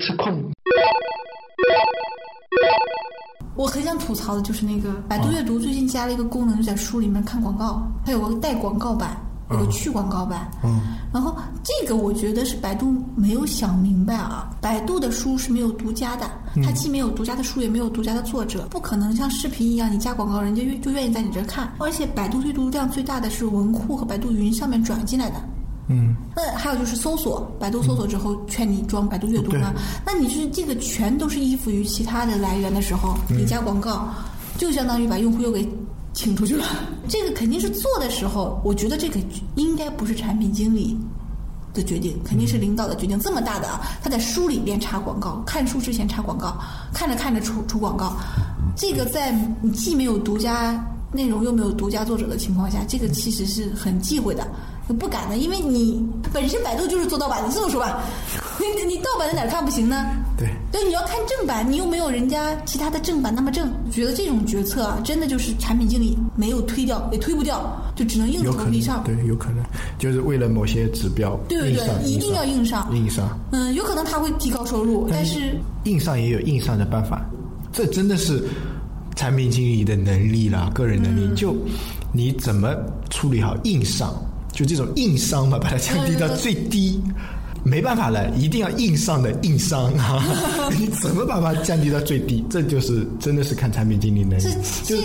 吃空。我很想吐槽的就是那个百度阅读最近加了一个功能，就在书里面看广告，它有个带广告版，有个去广告版。嗯，然后这个我觉得是百度没有想明白啊，百度的书是没有独家的，它既没有独家的书，也没有独家的作者，不可能像视频一样，你加广告，人家愿就愿意在你这儿看。而且百度阅读量最大的是文库和百度云上面转进来的。嗯，那还有就是搜索，百度搜索之后劝你装百度阅读嘛？那你是这个全都是依附于其他的来源的时候，你加广告，就相当于把用户又给请出去了。这个肯定是做的时候，我觉得这个应该不是产品经理的决定，肯定是领导的决定。这么大的啊，他在书里边插广告，看书之前插广告，看着看着出出广告，这个在你既没有独家内容又没有独家作者的情况下，这个其实是很忌讳的。不敢的，因为你本身百度就是做盗版的，这么说吧，你你盗版在哪儿看不行呢？对，对，你要看正版，你又没有人家其他的正版那么正。觉得这种决策啊，真的就是产品经理没有推掉，也推不掉，就只能硬着头皮上。对，有可能就是为了某些指标，对对对，一定要硬上，硬上。嗯，有可能他会提高收入，但是硬上也有硬上的办法，这真的是产品经理的能力啦，个人能力。就你怎么处理好硬上？就这种硬伤嘛，把它降低到最低，没办法了，一定要硬上的硬伤啊！你怎么把它降低到最低？这就是真的是看产品经理能力。就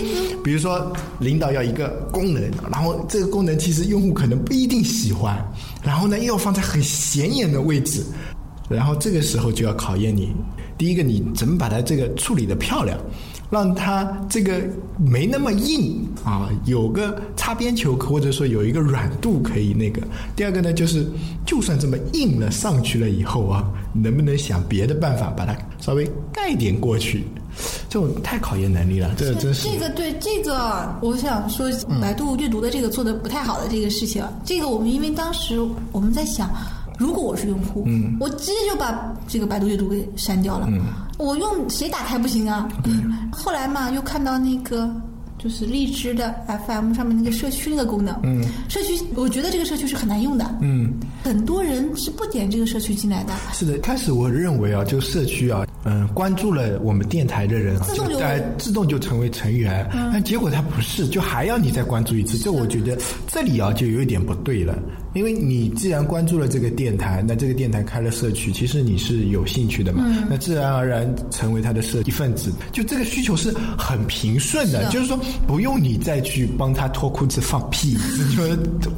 比如说，领导要一个功能，然后这个功能其实用户可能不一定喜欢，然后呢又要放在很显眼的位置，然后这个时候就要考验你，第一个你怎么把它这个处理的漂亮。让它这个没那么硬啊，有个擦边球，或者说有一个软度可以那个。第二个呢，就是就算这么硬了上去了以后啊，能不能想别的办法把它稍微盖点过去？这种太考验能力了，这真是。这个对这个，我想说，百度阅读的这个做的不太好的这个事情，这个我们因为当时我们在想。如果我是用户，嗯，我直接就把这个百度阅读给删掉了。嗯，我用谁打开不行啊？后来嘛，又看到那个就是荔枝的 FM 上面那个社区那个功能。嗯，社区我觉得这个社区是很难用的。嗯，很多人是不点这个社区进来的。是的，开始我认为啊，就社区啊，嗯，关注了我们电台的人啊，就在自动就成为成员。但结果他不是，就还要你再关注一次。这我觉得这里啊就有一点不对了。因为你既然关注了这个电台，那这个电台开了社区，其实你是有兴趣的嘛？那自然而然成为他的社一份子，就这个需求是很平顺的，就是说不用你再去帮他脱裤子放屁，你说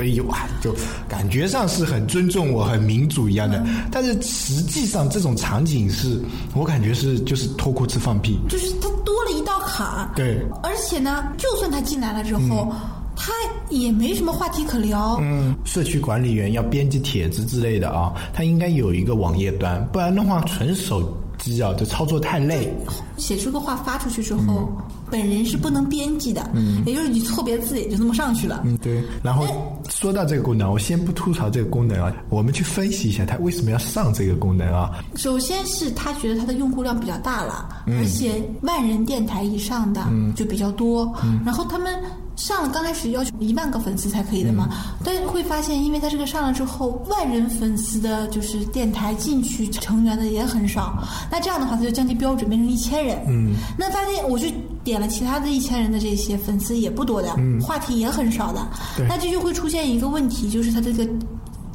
哎呦啊，就感觉上是很尊重我、很民主一样的，但是实际上这种场景是我感觉是就是脱裤子放屁，就是他多了一道坎。对，而且呢，就算他进来了之后。他也没什么话题可聊。嗯，社区管理员要编辑帖子之类的啊，他应该有一个网页端，不然的话纯手机啊，就操作太累。写出个话发出去之后，本人是不能编辑的，嗯，也就是你错别字也就那么上去了。嗯，对。然后说到这个功能，我先不吐槽这个功能啊，我们去分析一下它为什么要上这个功能啊。首先是他觉得他的用户量比较大了，而且万人电台以上的就比较多，然后他们。上了刚开始要求一万个粉丝才可以的嘛，但会发现，因为他这个上了之后，万人粉丝的就是电台进去成员的也很少，那这样的话他就降低标准变成一千人。嗯，那发现我去点了其他的一千人的这些粉丝也不多的，话题也很少的，那这就会出现一个问题，就是他这个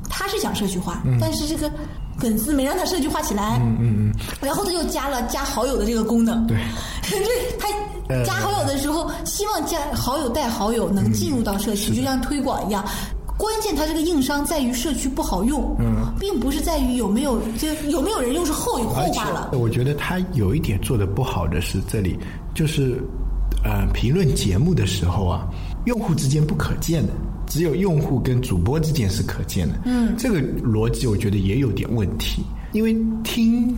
他是想社区化，但是这个粉丝没让他社区化起来。嗯嗯嗯，然后他又加了加好友的这个功能。对，这他。加好友的时候，希望加好友带好友能进入到社区，就像推广一样。关键它这个硬伤在于社区不好用，并不是在于有没有就有没有人用是后有后话了。我觉得他有一点做的不好的是这里，就是呃评论节目的时候啊，用户之间不可见的，只有用户跟主播之间是可见的。嗯，这个逻辑我觉得也有点问题，因为听。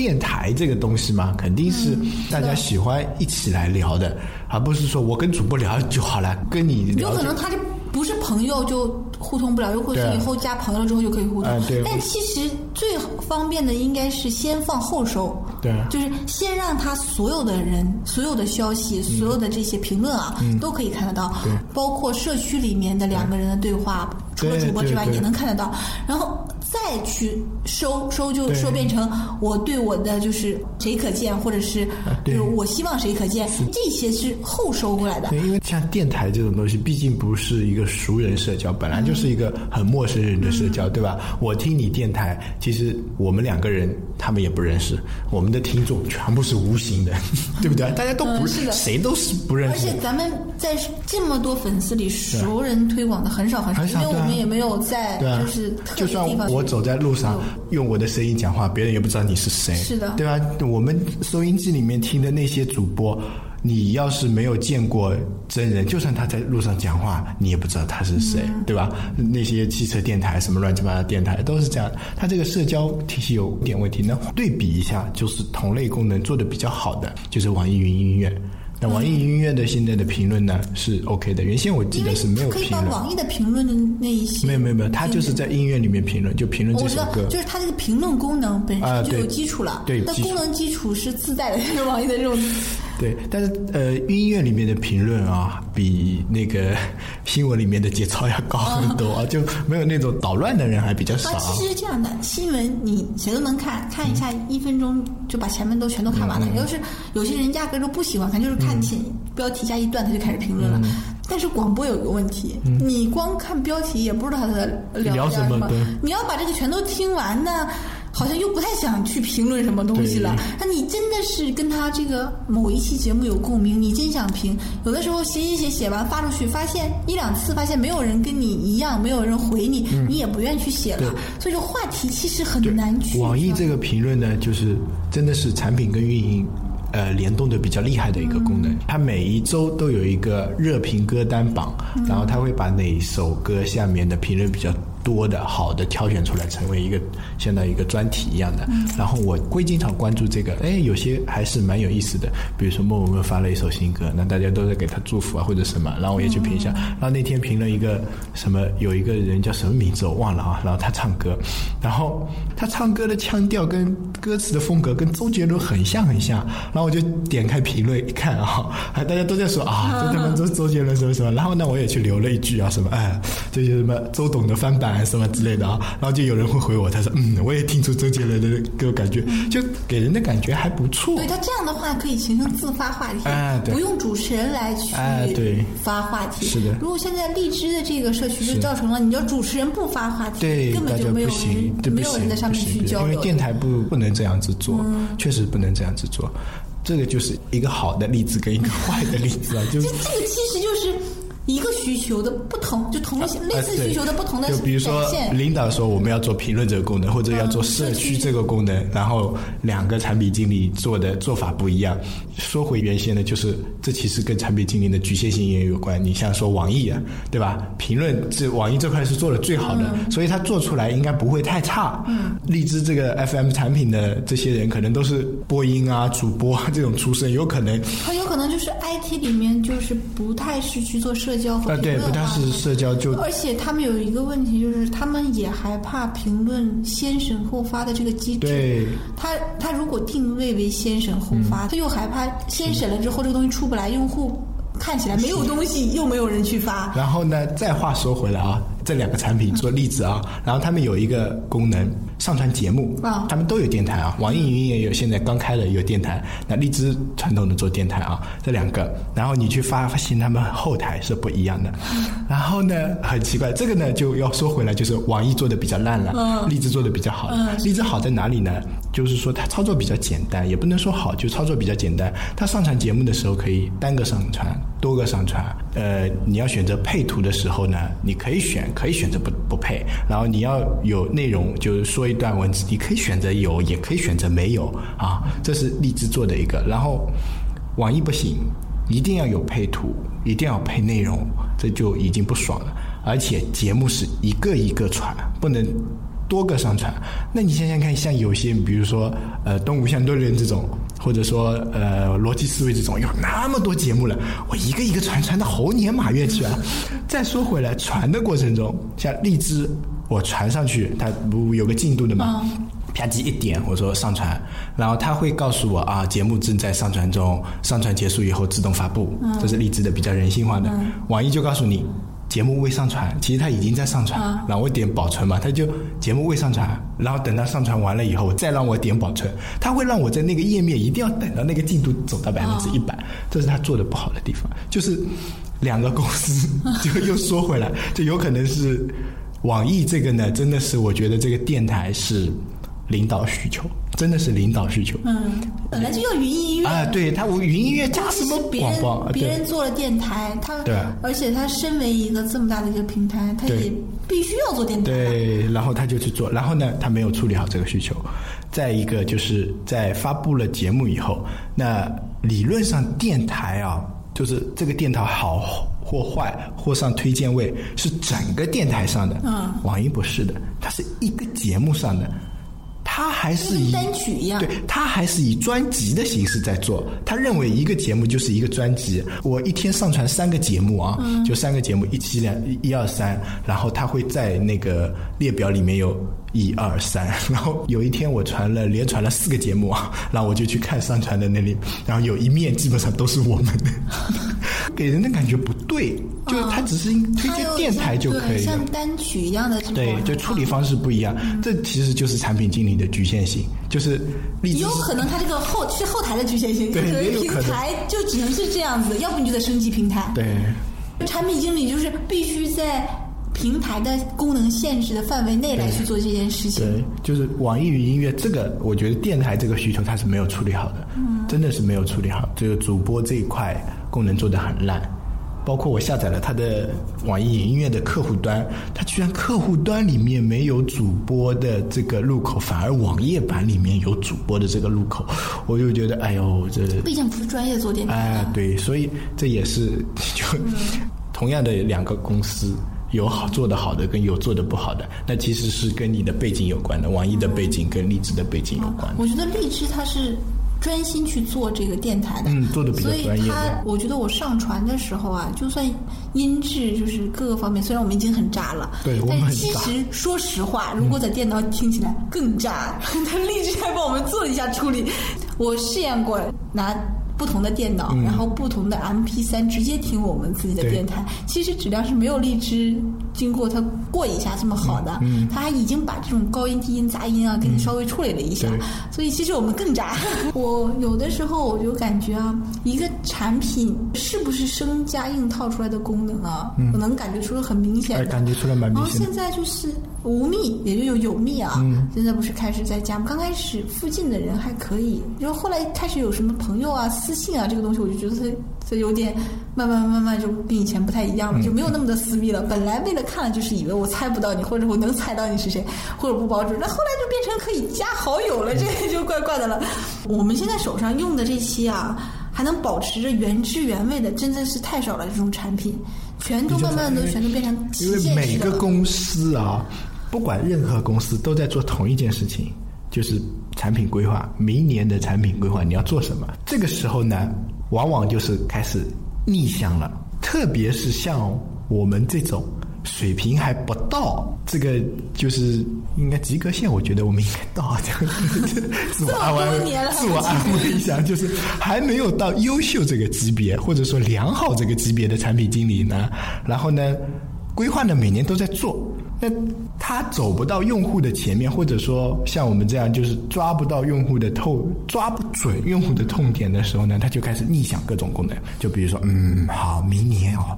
电台这个东西嘛，肯定是大家喜欢一起来聊的，而不是说我跟主播聊就好了，跟你聊。有可能他就不是朋友就互通不了，又或者以后加朋友了之后就可以互通。但其实最方便的应该是先放后收，对，就是先让他所有的人、所有的消息、所有的这些评论啊，都可以看得到，包括社区里面的两个人的对话。除了主播之外对对。也能看得到，然后再去收收就对收变成我对我的就是谁可见，或者是对就是我希望谁可见，这些是后收过来的。对，因为像电台这种东西，毕竟不是一个熟人社交，本来就是一个很陌生人的社交，对吧？我听你电台，其实我们两个人他们也不认识，我们的听众全部是无形的，对不对？大家都不嗯是的谁都是不认识。而且咱们在这么多粉丝里，熟人推广的很少很少，因为我们也没有在就是特别地方去我走在路上用我的声音讲话，别人也不知道你是谁，是的对吧？我们收音机里面听的那些主播，你要是没有见过真人，就算他在路上讲话，你也不知道他是谁，嗯对吧？那些汽车电台什么乱七八糟电台都是这样，他这个社交体系有点问题。那对比一下，就是同类功能做的比较好的，就是网易云音乐。那网易云音乐的现在的评论呢是 OK 的，原先我记得是没有可以把。网易的评论的那一些没有没有没有，他就是在音乐里面评论，就评论。就是它这个评论功能本身就有基础了，那功能基础是自带的，就是网易的这种。对，但是呃，音乐里面的评论啊，比那个 新闻里面的节操要高很多啊，就没有那种捣乱的人还比较少。其实是这样的，新闻你谁都能看，看一下一分钟就把前面都全都看完了。要是有些人压根儿就不喜欢看，就是看前标题加一段他就开始评论了。但是广播有一个问题，你光看标题也不知道他在聊什么，你要把这个全都听完呢。好像又不太想去评论什么东西了。那你真的是跟他这个某一期节目有共鸣，你真想评。有的时候写写写写完发出去，发现一两次发现没有人跟你一样，没有人回你，你也不愿意去写了。所以说话题其实很难去。网易这个评论呢，就是真的是产品跟运营。呃，联动的比较厉害的一个功能，它每一周都有一个热评歌单榜，然后它会把哪首歌下面的评论比较多的好的挑选出来，成为一个相当于一个专题一样的。然后我会经常关注这个，哎，有些还是蛮有意思的。比如说莫文蔚发了一首新歌，那大家都在给他祝福啊或者什么，然后我也去评一下。然后那天评了一个什么，有一个人叫什么名字我忘了啊，然后他唱歌，然后他唱歌的腔调跟歌词的风格跟周杰伦很像很像，然后我就点开评论一看啊，还 大家都在说啊，这他妈周周杰伦什么什么，然后呢我也去留了一句啊什么哎，这些什么周董的翻版什么之类的啊，然后就有人会回我，他说嗯，我也听出周杰伦的给我感觉，就给人的感觉还不错。对他这样的话可以形成自发话题，哎对不用主持人来去发话题。是的如果现在荔枝的这个社区就造成了，你要主持人不发话题，对，根本就没有不行人，对不行没有人在上面去交流。因为电台不不能这样子做，确实不能这样子做。这个就是一个好的例子跟一个坏的例子啊，就这这个其实就是一个需求的不同，就同类类似需求的不同的啊就比如说。领导说我们要做评论这个功能，或者要做社区这个功能，然后两个产品经理做的做法不一样。说回原先的，就是这其实跟产品经理的局限性也有关。你像说网易啊，对吧？评论这网易这块是做的最好的，所以它做出来应该不会太差。嗯，荔枝这个 FM 产品的这些人，可能都是播音啊、主播啊这种出身，有可能很有可能就是 IT 里面就是不太是去做社交和啊，对，不太是社交就而且他们有一个问题，就是他们也害怕评论先审后发的这个机制。对。他他如果定位为先审后嗯发，他又害怕先审了之后这个东西出不来，用户看起来没有东西，又没有人去发。然后呢，再话说回来啊，这两个产品做例子啊，然后他们有一个功能，上传节目啊。他们都有电台啊，网易云也有，现在刚开了有电台，那荔枝传统的做电台啊，这两个，然后你去发发现他们后台是不一样的，然后呢，很奇怪，这个呢就要说回来，就是网易做的比较烂了，荔枝做的比较好，荔枝好在哪里呢？就是说它操作比较简单，也不能说好，就操作比较简单。它上传节目的时候可以单个上传、多个上传。呃，你要选择配图的时候呢，你可以选，可以选择不不配。然后你要有内容，就是说一段文字，你可以选择有，也可以选择没有啊。这是荔枝做的一个。然后网易不行，一定要有配图，一定要配内容，这就已经不爽了。而且节目是一个一个传，不能多个上传。那你想想看，像有些，比如说呃《东吴相对论》这种，或者说呃逻辑思维这种，有那么多节目了，我一个一个传，传到猴年马月去啊。再说回来，传的过程中，像荔枝，我传上去，它不有个进度的嘛？啪叽一点，我说上传，然后它会告诉我啊，节目正在上传中，上传结束以后自动发布，这是荔枝的比较人性化的。网易就告诉你节目未上传，其实它已经在上传，然后我点保存嘛，它就节目未上传，然后等它上传完了以后，再让我点保存，它会让我在那个页面一定要等到那个进度走到百分之一百，这是它做的不好的地方，就是两个公司就又说回来，就有可能是网易这个呢，真的是我觉得这个电台是领导需求。真的是领导需求。嗯，本来就叫云音乐啊，对他我云音乐加什么别人广告？别人做了电台，他对，而且他身为一个这么大的一个平台，他也必须要做电台。对，然后他就去做，然后呢，他没有处理好这个需求。再一个就是在发布了节目以后，那理论上电台啊，就是这个电台好或坏或上推荐位是整个电台上的。嗯，网易不是的，它是一个节目上的。他还是以单曲一样，对他还是以专辑的形式在做。他认为一个节目就是一个专辑，我一天上传三个节目啊，就三个节目，一期两一二三，然后他会在那个列表里面有一二三，然后有一天我传了连传了四个节目啊，然后我就去看上传的那里，然后有一面基本上都是我们的，给人的感觉不对，就是他只是推荐电台就可以，像单曲一样的，对，就处理方式不一样，这其实就是产品经理。的局限性就是，有可能它这个后是后台的局限性，对，平台就只能是这样子，要不你就得升级平台。对，产品经理就是必须在平台的功能限制的范围内来去做这件事情。对，就是网易云音乐这个，我觉得电台这个需求它是没有处理好的，真的是没有处理好，这个主播这一块功能做的很烂。包括我下载了他的网易云音乐的客户端，它居然客户端里面没有主播的这个入口，反而网页版里面有主播的这个入口，我就觉得，哎呦，这毕竟不是专业做电台。哎，对，所以这也是就同样的两个公司，有好做的好的跟有做的不好的，那其实是跟你的背景有关的，网易的背景跟荔枝的背景有关。我觉得荔枝它是。专心去做这个电台的，嗯，做的比较专业。所以他，我觉得我上传的时候啊，就算音质就是各个方面，虽然我们已经很渣了，对，但其实说实话，如果在电脑听起来更渣，他荔枝还帮我们做了一下处理。我试验过拿。不同的电脑，然后不同的 M P 三直接听我们自己的电台，其实质量是没有荔枝经过它过一下这么好的。它还已经把这种高音、低音、杂音啊给你稍微处理了一下，所以其实我们更渣。我有的时候我就感觉啊，一个产品是不是生加硬套出来的功能啊，我能感觉出来很明显。感觉出来蛮明显。然后现在就是无密，也就有有密啊。现在不是开始在加吗？刚开始附近的人还可以，然后后来开始有什么朋友啊。私信啊，这个东西我就觉得它它有点慢慢慢慢就跟以前不太一样了，就没有那么的私密了。本来为了看就是以为我猜不到你，或者我能猜到你是谁，或者不保准，那后来就变成可以加好友了，这个就怪怪的了。我们现在手上用的这些啊，还能保持着原汁原味的，真的是太少了。这种产品全都慢慢都全都变成因为每个公司啊，不管任何公司都在做同一件事情。就是产品规划，明年的产品规划你要做什么？这个时候呢，往往就是开始逆向了。特别是像我们这种水平还不到，这个就是应该及格线，我觉得我们应该到。自我安慰，自我安慰一下，就是还没有到优秀这个级别，或者说良好这个级别的产品经理呢。然后呢，规划呢每年都在做。那他走不到用户的前面，或者说像我们这样，就是抓不到用户的痛，抓不准用户的痛点的时候呢，他就开始逆想各种功能。就比如说，嗯，好，明年哦，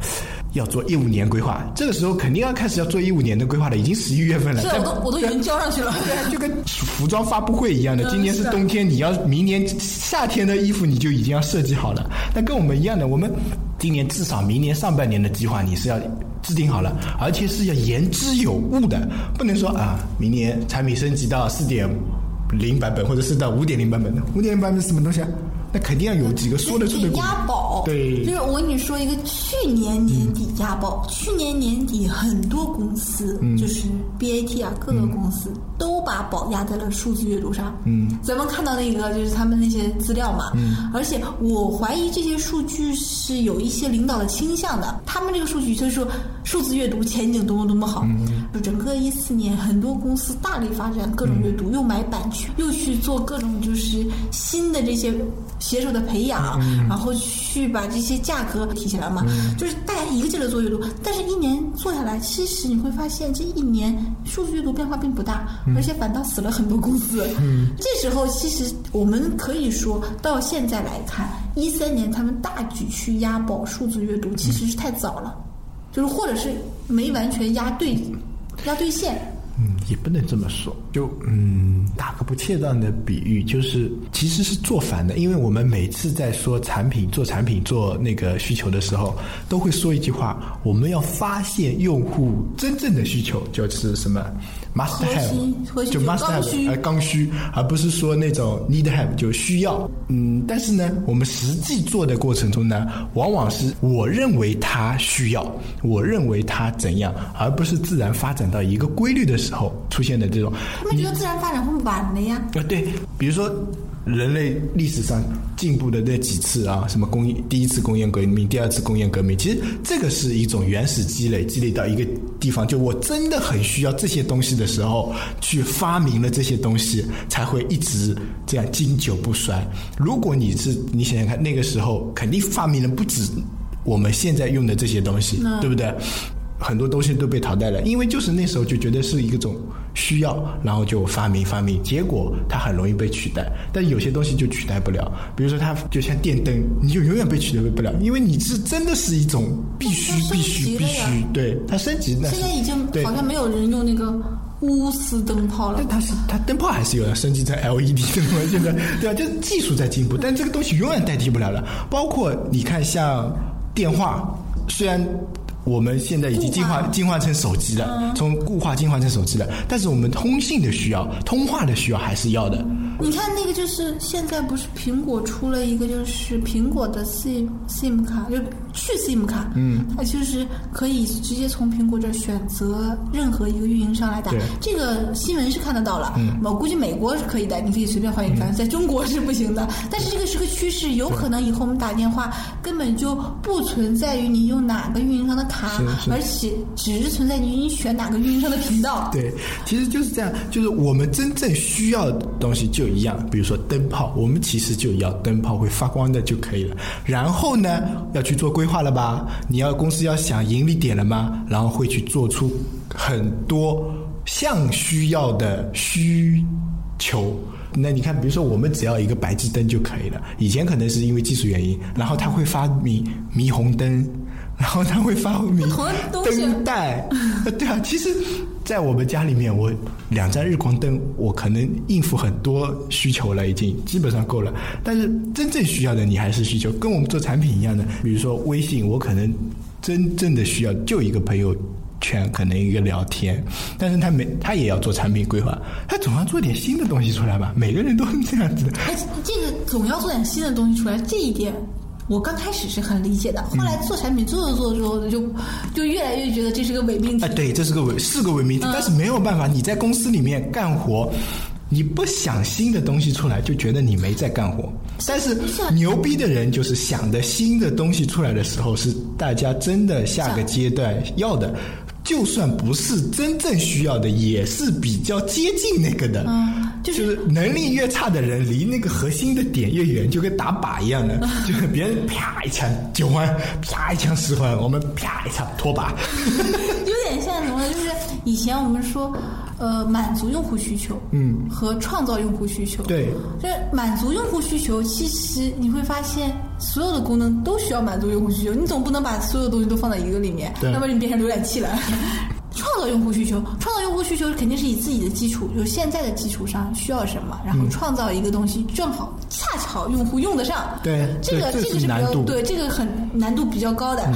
要做一五年规划，这个时候肯定要开始要做一五年的规划了，已经十一月份了。是，我都我都已经交上去了。对，就跟服装发布会一样的，今年是冬天，你要明年夏天的衣服你就已经要设计好了。那跟我们一样的，我们今年至少明年上半年的计划你是要。制定好了，而且是要言之有物的，不能说啊，明年产品升级到四点零版本，或者是到五点零版本的。五点零版本是什么东西啊？那肯定要有几个说得出的。押宝，对，就是我跟你说一个，去年年底押宝，去年年底很多公司，就是 BAT 啊，各个公司都把宝压在了数字阅读上。嗯，咱们看到那个就是他们那些资料嘛。嗯，而且我怀疑这些数据是有一些领导的倾向的。他们这个数据就是说数字阅读前景多么多么好。嗯，就整个一四年，很多公司大力发展各种阅读，又买版权，又去做各种就是新的这些写手的培养，然后去把这些价格提起来嘛。就是大家一个劲儿的做阅读，但是一年做下来，其实你会发现这一年数字阅读变化并不大，而且反倒死了很多公司。嗯，这时候其实我们可以说到现在来看，一三年他们大举去押宝数字阅读，其实是太早了，就是或者是没完全押对，押对线。嗯，也不能这么说。就嗯，打个不恰当的比喻，就是其实是做反的。因为我们每次在说产品、做产品、做那个需求的时候，都会说一句话：我们要发现用户真正的需求，就是什么 must have，就 must have，呃，刚需，而不是说那种 need have，就需要。嗯，但是呢，我们实际做的过程中呢，往往是我认为它需要，我认为它怎样，而不是自然发展到一个规律的。时候出现的这种，他们觉得自然发展会晚了呀？啊，对，比如说人类历史上进步的那几次啊，什么工业第一次工业革命、第二次工业革命，其实这个是一种原始积累，积累到一个地方，就我真的很需要这些东西的时候，去发明了这些东西，才会一直这样经久不衰。如果你是你想想看，那个时候肯定发明了不止我们现在用的这些东西，对不对？很多东西都被淘汰了，因为就是那时候就觉得是一种需要，然后就发明发明，结果它很容易被取代。但有些东西就取代不了，比如说它就像电灯，你就永远被取代不了，因为你是真的是一种必须必须必须，对它升级。现在已经好像没有人用那个钨丝灯泡了，但它是它灯泡还是有的，升级成 LED 灯泡。现在对啊？就是技术在进步，但这个东西永远代替不了了。包括你看，像电话，虽然。我们现在已经进化进化成手机了，从固化进化成手机了。但是我们通信的需要、通话的需要还是要的。你看那个，就是现在不是苹果出了一个，就是苹果的 SIM SIM 卡，就去 SIM 卡，嗯，它就是可以直接从苹果这选择任何一个运营商来打。这个新闻是看得到了，嗯，我估计美国是可以的，你可以随便换一个，在中国是不行的。但是这个是个趋势，有可能以后我们打电话根本就不存在于你用哪个运营商的。卡，而且只是存在于你选哪个运营商的频道。对，其实就是这样，就是我们真正需要的东西就一样，比如说灯泡，我们其实就要灯泡会发光的就可以了。然后呢，要去做规划了吧？你要公司要想盈利点了吗？然后会去做出很多像需要的需求。那你看，比如说我们只要一个白炽灯就可以了。以前可能是因为技术原因，然后他会发明霓虹灯。然后他会发明灯带，对啊，其实，在我们家里面，我两盏日光灯，我可能应付很多需求了，已经基本上够了。但是真正需要的，你还是需求，跟我们做产品一样的。比如说微信，我可能真正的需要就一个朋友圈，可能一个聊天，但是他没，他也要做产品规划，他总要做点新的东西出来吧？每个人都是这样子的。哎，这个总要做点新的东西出来，这一点。我刚开始是很理解的，后来做产品做着做着就就越来越觉得这是个伪命题。哎，对，这是个伪，是个伪命题。但是没有办法，你在公司里面干活，你不想新的东西出来，就觉得你没在干活。但是牛逼的人就是想的新的东西出来的时候，是大家真的下个阶段要的。就算不是真正需要的，也是比较接近那个的。嗯，就是能力越差的人，离那个核心的点越远，就跟打靶一样的。就是别人啪一枪九环，啪一枪十环，我们啪一枪拖把。有点像什么？就是以前我们说，呃，满足用户需求，嗯，和创造用户需求。对，就是满足用户需求，其实你会发现。所有的功能都需要满足用户需求，你总不能把所有东西都放在一个里面，那么你变成浏览器了。用户需求，创造用户需求肯定是以自己的基础，就是现在的基础上需要什么，然后创造一个东西，正好恰巧用户用得上。对，这个这个是比较对这个很难度比较高的。